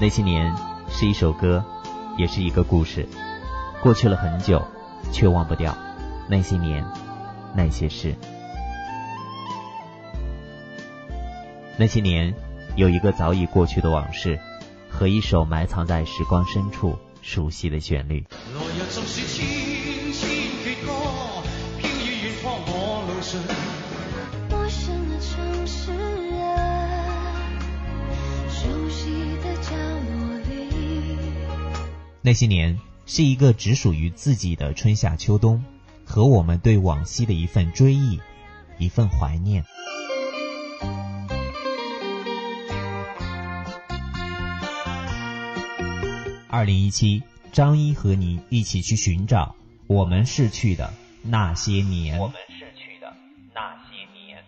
那些年是一首歌，也是一个故事。过去了很久，却忘不掉那些年，那些事。那些年，有一个早已过去的往事，和一首埋藏在时光深处熟悉的旋律。那些年是一个只属于自己的春夏秋冬，和我们对往昔的一份追忆，一份怀念。二零一七，张一和你一起去寻找我们逝去的那些年。我们逝去的那些年。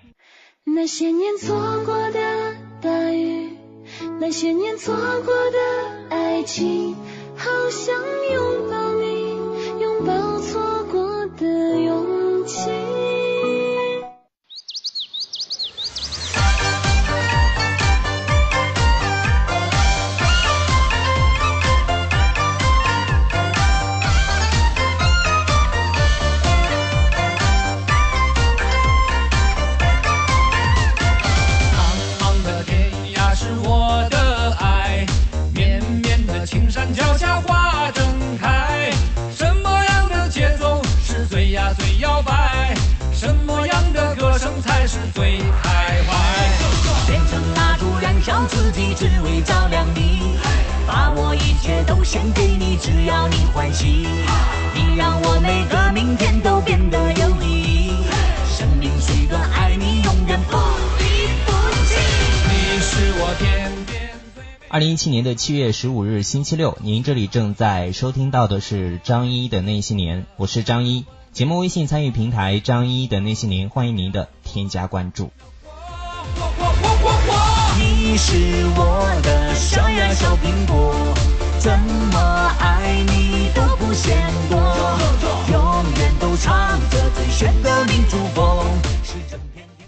那些年错过的大雨，那些年错过的爱情。好想拥抱你，献给你，只要你欢喜。你让我每个明天都变得有意义。生命虽短，爱你永远不离不弃。你是我天边二零一七年的七月十五日星期六，您这里正在收听到的是张一的那些年，我是张一。节目微信参与平台张一的那些年，欢迎您的添加关注。你是我的小呀小苹果，怎么爱你都不嫌多，永远都唱着最炫的民族风。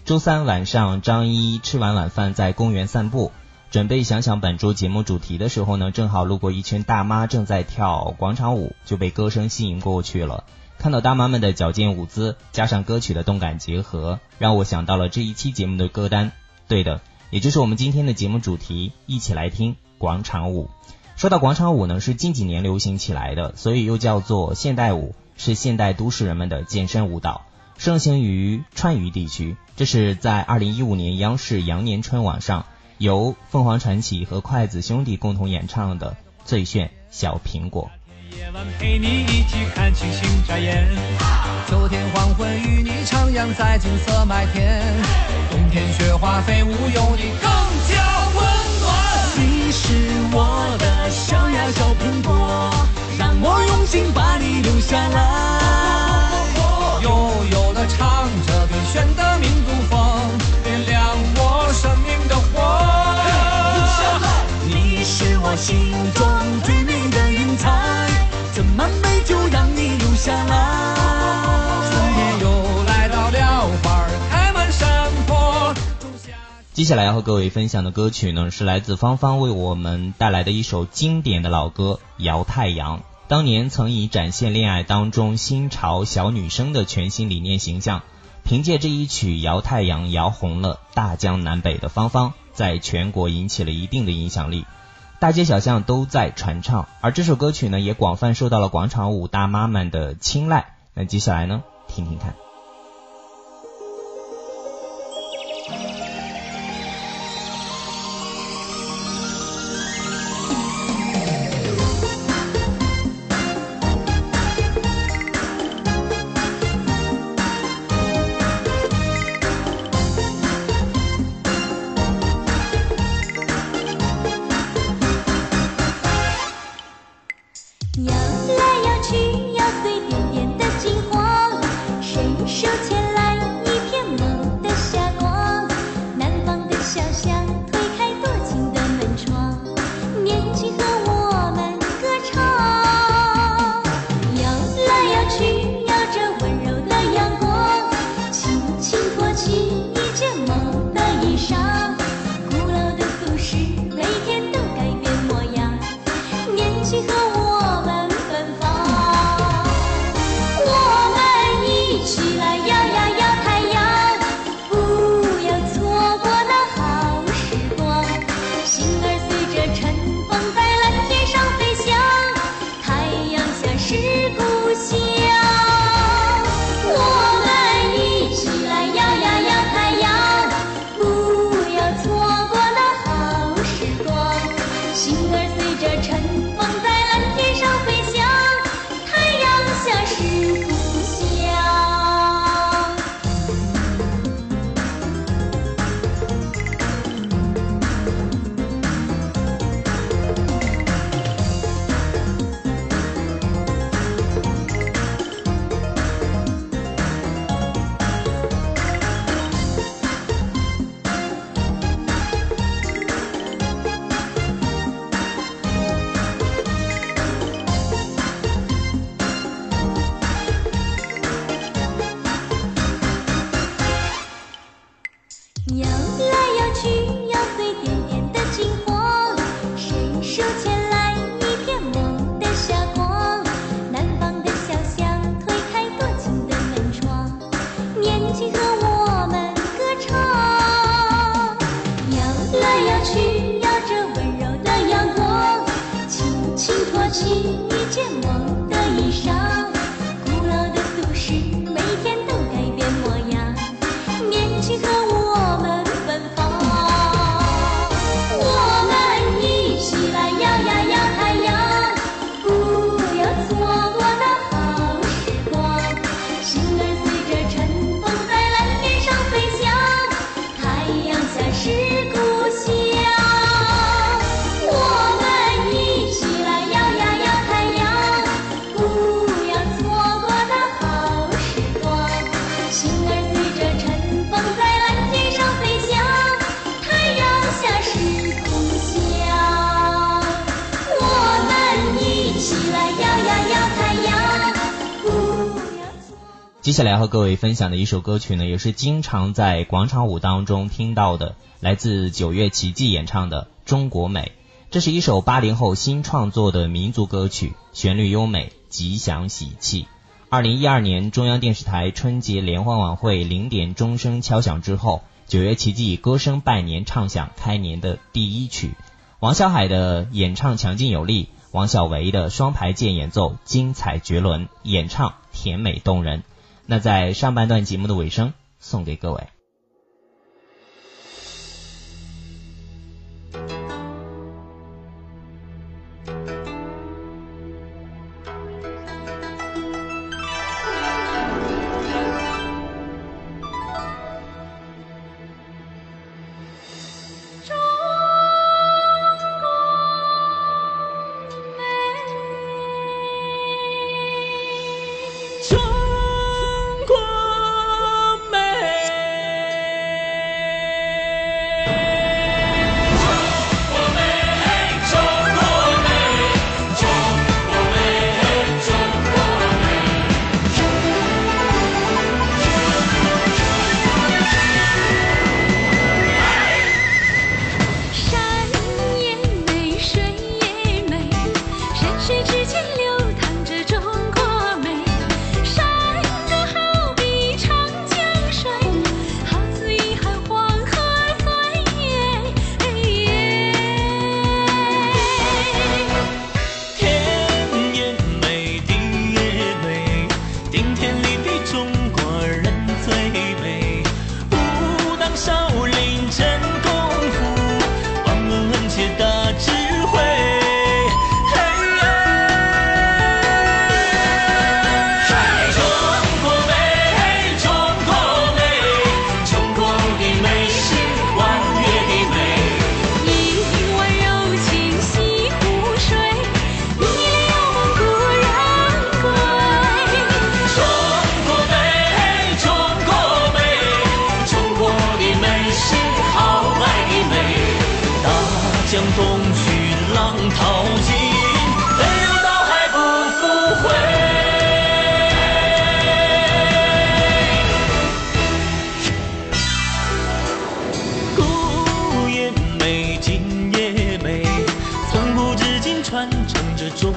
周三晚上，张一吃完晚饭在公园散步，准备想想本周节目主题的时候呢，正好路过一群大妈正在跳广场舞，就被歌声吸引过去了。看到大妈们的矫健舞姿，加上歌曲的动感结合，让我想到了这一期节目的歌单。对的。也就是我们今天的节目主题，一起来听广场舞。说到广场舞呢，是近几年流行起来的，所以又叫做现代舞，是现代都市人们的健身舞蹈，盛行于川渝地区。这是在二零一五年央视羊年春晚上，由凤凰传奇和筷子兄弟共同演唱的《最炫小苹果》。夜晚陪你一起看星星眨眼，秋天黄昏与你徜徉在金色麦田，冬天雪花飞舞有你更加温暖。你是我的小苹果，让我用心把你留下来。接下来要和各位分享的歌曲呢，是来自芳芳为我们带来的一首经典的老歌《摇太阳》。当年曾以展现恋爱当中新潮小女生的全新理念形象，凭借这一曲《摇太阳》摇红了大江南北的芳芳，在全国引起了一定的影响力。大街小巷都在传唱，而这首歌曲呢，也广泛受到了广场舞大妈们的青睐。那接下来呢，听听看。摇来摇去摇碎点点的金黄伸手牵来一片梦的霞光南方的小巷推开多情的门窗年轻和我们歌唱摇来摇去摇着温柔的阳光轻轻托起小时光接下来和各位分享的一首歌曲呢，也是经常在广场舞当中听到的，来自九月奇迹演唱的《中国美》。这是一首八零后新创作的民族歌曲，旋律优美，吉祥喜气。二零一二年中央电视台春节联欢晚会零点钟声敲响之后，九月奇迹以歌声拜年，唱响开年的第一曲。王小海的演唱强劲有力，王小维的双排键演奏精彩绝伦，演唱甜美动人。那在上半段节目的尾声，送给各位。中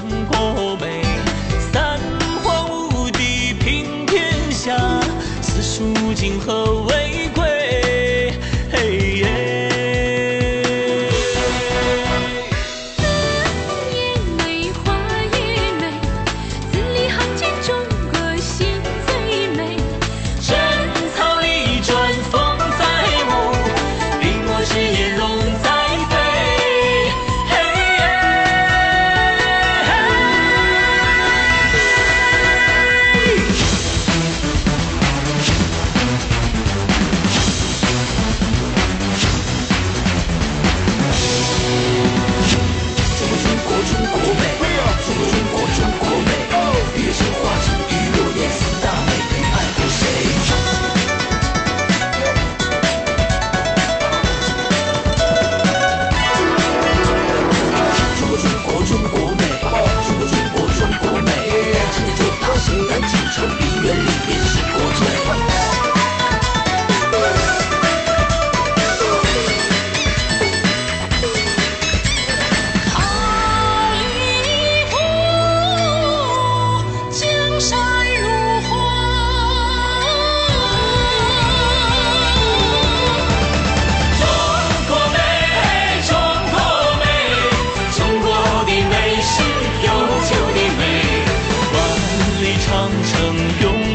能用